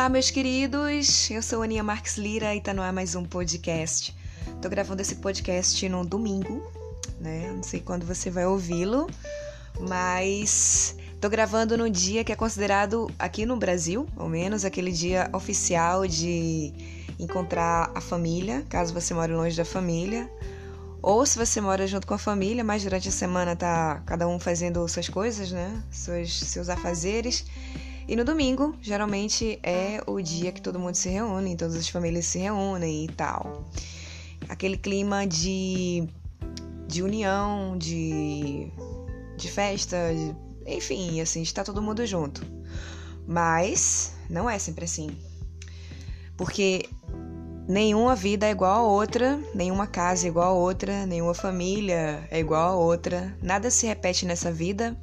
Olá, meus queridos. Eu sou Aninha Marques Lira e tá no ar mais um podcast. Tô gravando esse podcast no domingo, né? Não sei quando você vai ouvi-lo, mas tô gravando no dia que é considerado aqui no Brasil, ao menos aquele dia oficial de encontrar a família, caso você mora longe da família. Ou se você mora junto com a família, mas durante a semana tá cada um fazendo suas coisas, né? Seus, seus afazeres. E no domingo, geralmente é o dia que todo mundo se reúne, todas as famílias se reúnem e tal. Aquele clima de, de união, de, de festa, de, enfim, assim, está todo mundo junto. Mas não é sempre assim. Porque nenhuma vida é igual a outra, nenhuma casa é igual a outra, nenhuma família é igual a outra, nada se repete nessa vida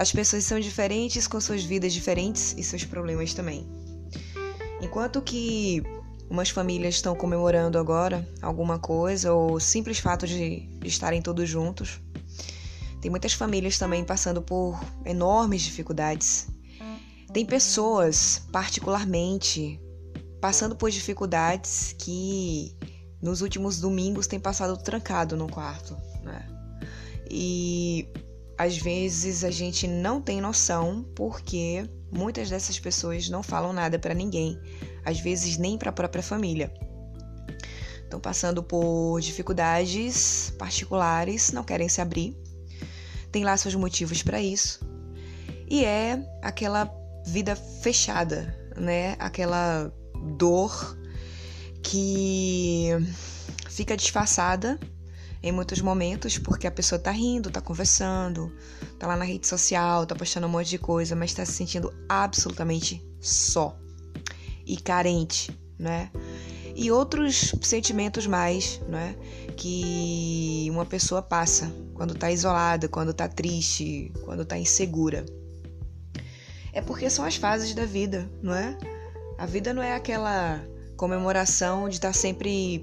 as pessoas são diferentes com suas vidas diferentes e seus problemas também. Enquanto que umas famílias estão comemorando agora alguma coisa ou o simples fato de estarem todos juntos, tem muitas famílias também passando por enormes dificuldades. Tem pessoas, particularmente, passando por dificuldades que nos últimos domingos têm passado trancado no quarto, né? E às vezes a gente não tem noção porque muitas dessas pessoas não falam nada para ninguém, às vezes nem para a própria família. Estão passando por dificuldades particulares, não querem se abrir, tem lá seus motivos para isso, e é aquela vida fechada, né? Aquela dor que fica disfarçada em muitos momentos, porque a pessoa tá rindo, tá conversando, tá lá na rede social, tá postando um monte de coisa, mas tá se sentindo absolutamente só e carente, né? E outros sentimentos mais, né? Que uma pessoa passa quando tá isolada, quando tá triste, quando tá insegura. É porque são as fases da vida, não é? A vida não é aquela comemoração de estar tá sempre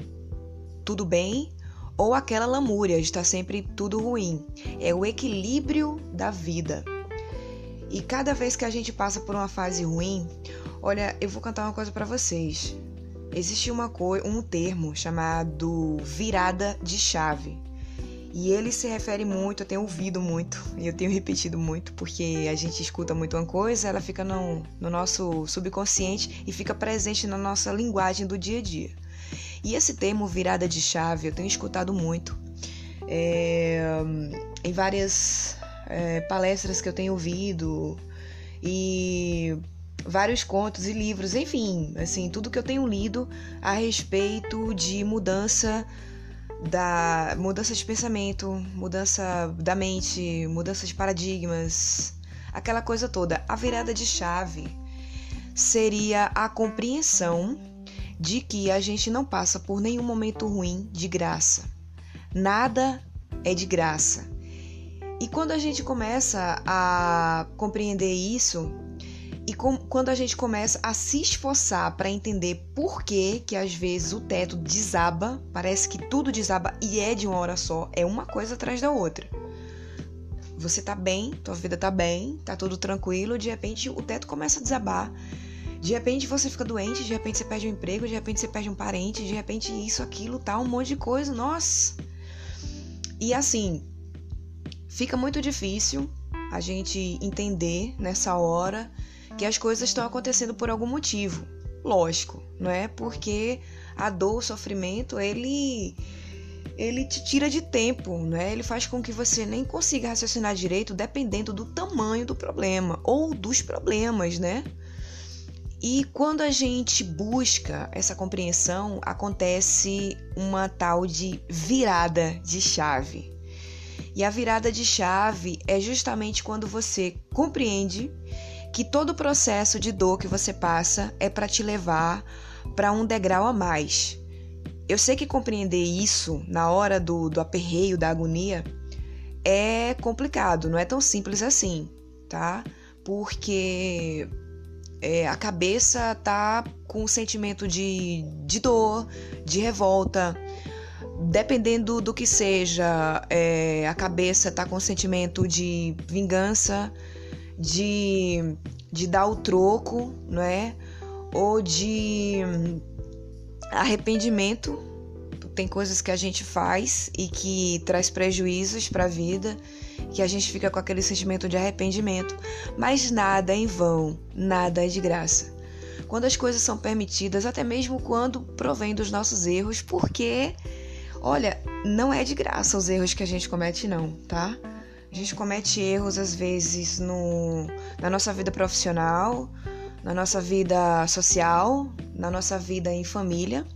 tudo bem ou aquela lamúria de estar sempre tudo ruim. É o equilíbrio da vida. E cada vez que a gente passa por uma fase ruim, olha, eu vou cantar uma coisa para vocês. Existe uma um termo chamado virada de chave. E ele se refere muito, eu tenho ouvido muito, e eu tenho repetido muito, porque a gente escuta muito uma coisa, ela fica no, no nosso subconsciente e fica presente na nossa linguagem do dia a dia. E esse termo virada de chave eu tenho escutado muito é, em várias é, palestras que eu tenho ouvido e vários contos e livros, enfim, assim, tudo que eu tenho lido a respeito de mudança da mudança de pensamento, mudança da mente, mudança de paradigmas, aquela coisa toda. A virada de chave seria a compreensão de que a gente não passa por nenhum momento ruim de graça. Nada é de graça. E quando a gente começa a compreender isso, e com, quando a gente começa a se esforçar para entender por que que às vezes o teto desaba, parece que tudo desaba e é de uma hora só, é uma coisa atrás da outra. Você tá bem, tua vida tá bem, tá tudo tranquilo, de repente o teto começa a desabar de repente você fica doente, de repente você perde um emprego, de repente você perde um parente, de repente isso, aquilo, tal, um monte de coisa. Nossa! E assim, fica muito difícil a gente entender nessa hora que as coisas estão acontecendo por algum motivo. Lógico, não é? Porque a dor, o sofrimento, ele ele te tira de tempo, né? Ele faz com que você nem consiga raciocinar direito dependendo do tamanho do problema ou dos problemas, né? E quando a gente busca essa compreensão, acontece uma tal de virada de chave. E a virada de chave é justamente quando você compreende que todo o processo de dor que você passa é para te levar para um degrau a mais. Eu sei que compreender isso na hora do, do aperreio, da agonia, é complicado, não é tão simples assim, tá? Porque é, a cabeça tá com um sentimento de, de dor, de revolta. Dependendo do que seja, é, a cabeça tá com um sentimento de vingança, de, de dar o troco, não é? ou de arrependimento. Tem coisas que a gente faz e que traz prejuízos para a vida, que a gente fica com aquele sentimento de arrependimento. Mas nada é em vão, nada é de graça. Quando as coisas são permitidas, até mesmo quando provém dos nossos erros, porque, olha, não é de graça os erros que a gente comete, não, tá? A gente comete erros às vezes no, na nossa vida profissional, na nossa vida social, na nossa vida em família,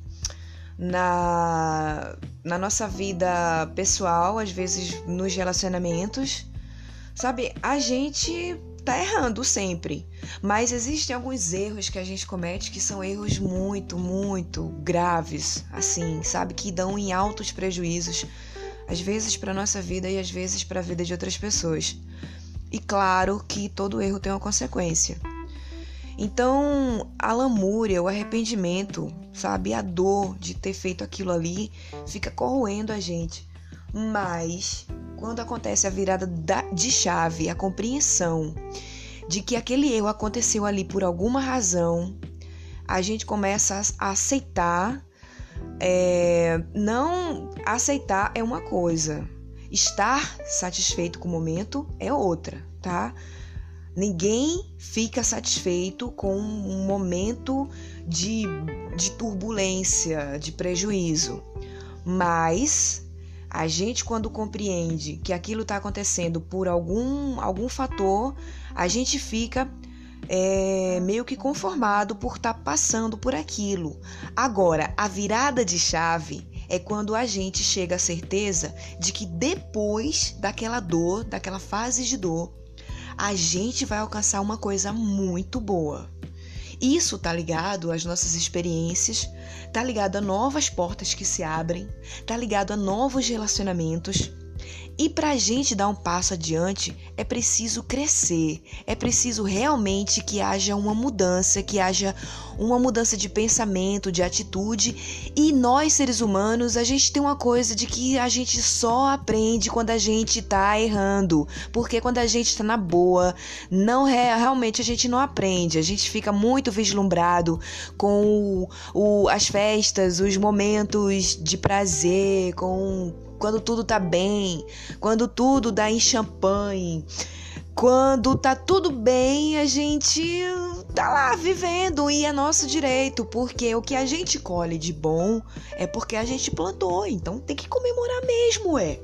na, na nossa vida pessoal, às vezes nos relacionamentos. Sabe, a gente tá errando sempre, mas existem alguns erros que a gente comete que são erros muito, muito graves, assim, sabe, que dão em altos prejuízos, às vezes para nossa vida e às vezes para a vida de outras pessoas. E claro que todo erro tem uma consequência. Então, a lamúria, o arrependimento, sabe, a dor de ter feito aquilo ali fica corroendo a gente. Mas quando acontece a virada de chave, a compreensão de que aquele erro aconteceu ali por alguma razão, a gente começa a aceitar. É, não aceitar é uma coisa, estar satisfeito com o momento é outra, tá? Ninguém fica satisfeito com um momento de, de turbulência, de prejuízo. Mas a gente, quando compreende que aquilo está acontecendo por algum, algum fator, a gente fica é, meio que conformado por estar tá passando por aquilo. Agora, a virada de chave é quando a gente chega à certeza de que depois daquela dor, daquela fase de dor, a gente vai alcançar uma coisa muito boa. Isso tá ligado às nossas experiências, tá ligado a novas portas que se abrem, tá ligado a novos relacionamentos e para a gente dar um passo adiante, é preciso crescer, é preciso realmente que haja uma mudança, que haja uma mudança de pensamento, de atitude. E nós, seres humanos, a gente tem uma coisa de que a gente só aprende quando a gente tá errando. Porque quando a gente tá na boa, não é, realmente a gente não aprende. A gente fica muito vislumbrado com o, o, as festas, os momentos de prazer, com quando tudo tá bem, quando tudo dá em champanhe, quando tá tudo bem, a gente tá lá vivendo e é nosso direito, porque o que a gente colhe de bom é porque a gente plantou, então tem que comemorar mesmo, é.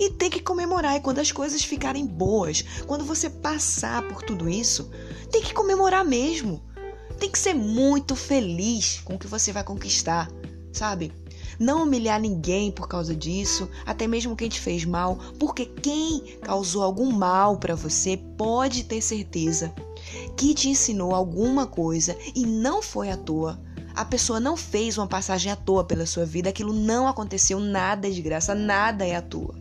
E tem que comemorar, e quando as coisas ficarem boas, quando você passar por tudo isso, tem que comemorar mesmo. Tem que ser muito feliz com o que você vai conquistar, sabe? Não humilhar ninguém por causa disso, até mesmo quem te fez mal, porque quem causou algum mal para você pode ter certeza que te ensinou alguma coisa e não foi à toa. A pessoa não fez uma passagem à toa pela sua vida, aquilo não aconteceu, nada é de graça, nada é à toa.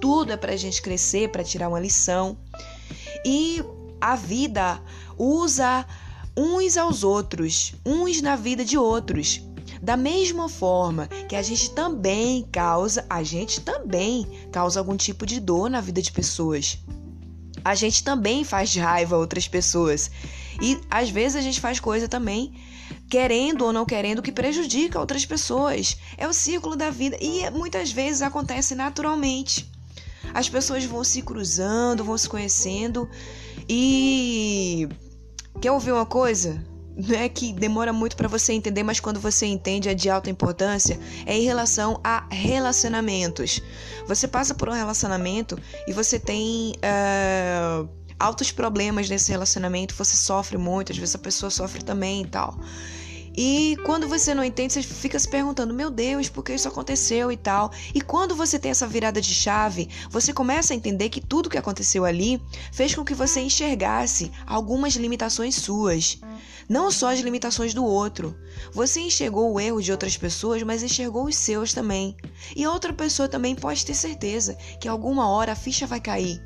Tudo é para a gente crescer, para tirar uma lição. E a vida usa uns aos outros, uns na vida de outros. Da mesma forma que a gente também causa, a gente também causa algum tipo de dor na vida de pessoas. A gente também faz raiva a outras pessoas. E às vezes a gente faz coisa também querendo ou não querendo que prejudica outras pessoas. É o ciclo da vida e muitas vezes acontece naturalmente. As pessoas vão se cruzando, vão se conhecendo e quer ouvir uma coisa? É que demora muito para você entender, mas quando você entende é de alta importância, é em relação a relacionamentos. Você passa por um relacionamento e você tem uh, altos problemas nesse relacionamento, você sofre muito, às vezes a pessoa sofre também e tal. E quando você não entende, você fica se perguntando: meu Deus, por que isso aconteceu e tal. E quando você tem essa virada de chave, você começa a entender que tudo que aconteceu ali fez com que você enxergasse algumas limitações suas. Não só as limitações do outro. Você enxergou o erro de outras pessoas, mas enxergou os seus também. E outra pessoa também pode ter certeza que alguma hora a ficha vai cair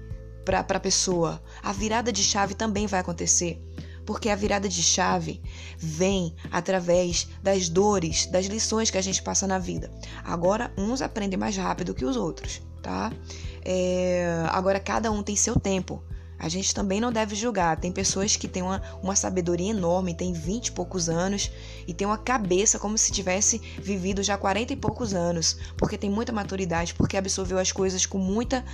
para a pessoa. A virada de chave também vai acontecer porque a virada de chave vem através das dores, das lições que a gente passa na vida. Agora, uns aprendem mais rápido que os outros, tá? É... Agora, cada um tem seu tempo. A gente também não deve julgar. Tem pessoas que têm uma, uma sabedoria enorme, tem 20 e poucos anos e tem uma cabeça como se tivesse vivido já 40 e poucos anos, porque tem muita maturidade, porque absorveu as coisas com muita,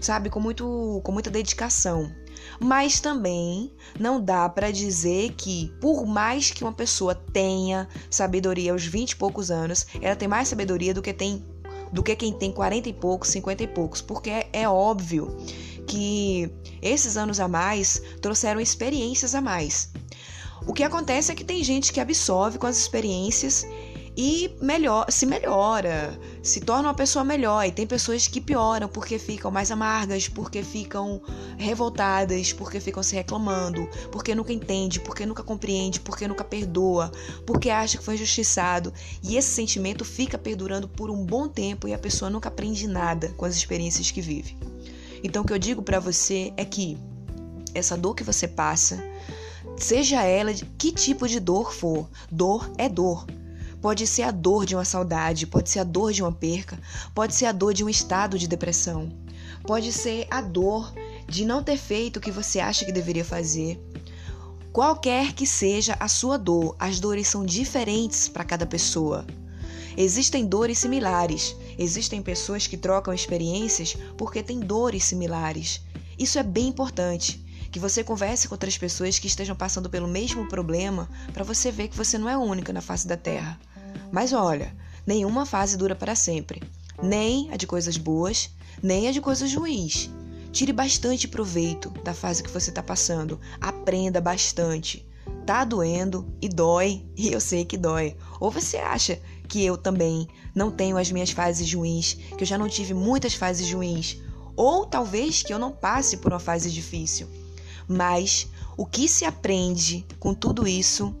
sabe, com muito, com muita dedicação. Mas também não dá para dizer que, por mais que uma pessoa tenha sabedoria aos 20 e poucos anos, ela tem mais sabedoria do que tem do que quem tem 40 e poucos, 50 e poucos, porque é, óbvio que esses anos a mais trouxeram experiências a mais. O que acontece é que tem gente que absorve com as experiências e melhor, se melhora, se torna uma pessoa melhor. E tem pessoas que pioram porque ficam mais amargas, porque ficam revoltadas, porque ficam se reclamando, porque nunca entende, porque nunca compreende, porque nunca perdoa, porque acha que foi injustiçado. E esse sentimento fica perdurando por um bom tempo e a pessoa nunca aprende nada com as experiências que vive. Então, o que eu digo para você é que essa dor que você passa, seja ela de que tipo de dor for, dor é dor. Pode ser a dor de uma saudade, pode ser a dor de uma perca, pode ser a dor de um estado de depressão, pode ser a dor de não ter feito o que você acha que deveria fazer. Qualquer que seja a sua dor, as dores são diferentes para cada pessoa. Existem dores similares. Existem pessoas que trocam experiências porque têm dores similares. Isso é bem importante. Que você converse com outras pessoas que estejam passando pelo mesmo problema para você ver que você não é única na face da Terra. Mas olha, nenhuma fase dura para sempre. Nem a de coisas boas, nem a de coisas ruins. Tire bastante proveito da fase que você está passando. Aprenda bastante. Tá doendo e dói, e eu sei que dói. Ou você acha que eu também não tenho as minhas fases ruins, que eu já não tive muitas fases ruins, ou talvez que eu não passe por uma fase difícil. Mas o que se aprende com tudo isso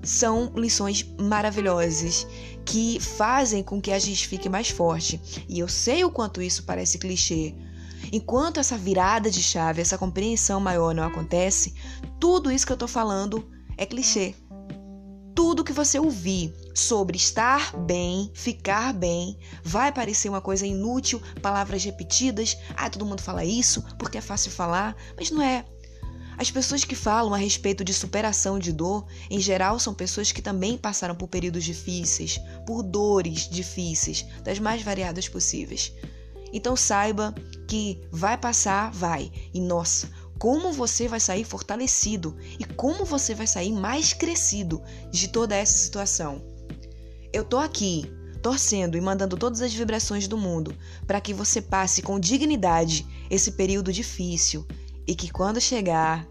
são lições maravilhosas que fazem com que a gente fique mais forte. E eu sei o quanto isso parece clichê. Enquanto essa virada de chave, essa compreensão maior não acontece, tudo isso que eu tô falando é clichê tudo que você ouvir sobre estar bem, ficar bem, vai parecer uma coisa inútil, palavras repetidas. Ah, todo mundo fala isso porque é fácil falar, mas não é. As pessoas que falam a respeito de superação de dor, em geral, são pessoas que também passaram por períodos difíceis, por dores difíceis, das mais variadas possíveis. Então saiba que vai passar, vai. E nossa, como você vai sair fortalecido e como você vai sair mais crescido de toda essa situação. Eu tô aqui torcendo e mandando todas as vibrações do mundo para que você passe com dignidade esse período difícil e que quando chegar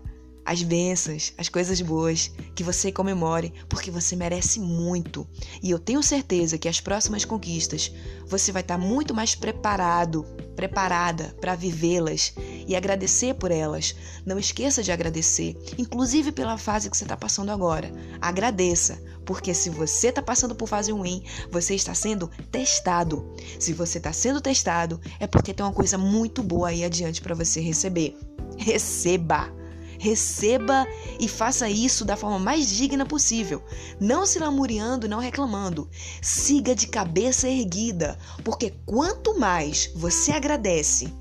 as bênçãos, as coisas boas, que você comemore, porque você merece muito. E eu tenho certeza que as próximas conquistas você vai estar muito mais preparado, preparada para vivê-las e agradecer por elas. Não esqueça de agradecer, inclusive pela fase que você está passando agora. Agradeça, porque se você está passando por fase ruim, você está sendo testado. Se você está sendo testado, é porque tem uma coisa muito boa aí adiante para você receber. Receba! Receba e faça isso da forma mais digna possível, não se lamuriando não reclamando. Siga de cabeça erguida, porque quanto mais você agradece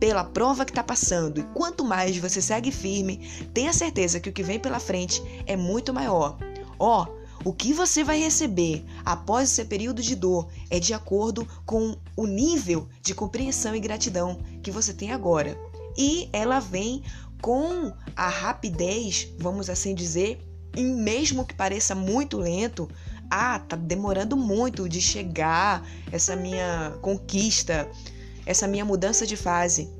pela prova que está passando e quanto mais você segue firme, tenha certeza que o que vem pela frente é muito maior. Ó, oh, o que você vai receber após esse período de dor é de acordo com o nível de compreensão e gratidão que você tem agora. E ela vem com a rapidez, vamos assim dizer, e mesmo que pareça muito lento, ah, tá demorando muito de chegar essa minha conquista, essa minha mudança de fase.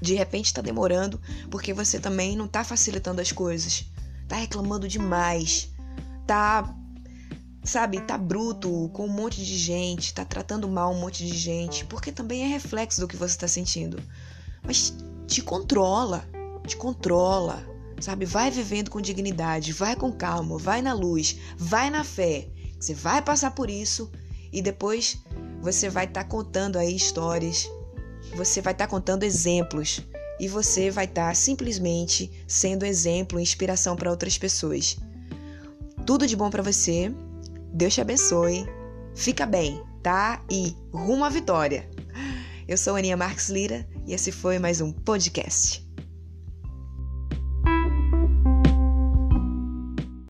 De repente está demorando porque você também não está facilitando as coisas. Tá reclamando demais. Tá sabe, tá bruto com um monte de gente, tá tratando mal um monte de gente, porque também é reflexo do que você está sentindo. Mas te controla, te controla, sabe? Vai vivendo com dignidade, vai com calma, vai na luz, vai na fé. Você vai passar por isso e depois você vai estar tá contando aí histórias, você vai estar tá contando exemplos e você vai estar tá simplesmente sendo exemplo, inspiração para outras pessoas. Tudo de bom para você. Deus te abençoe. Fica bem, tá? E rumo à vitória. Eu sou Aninha Marques Lira e esse foi mais um podcast.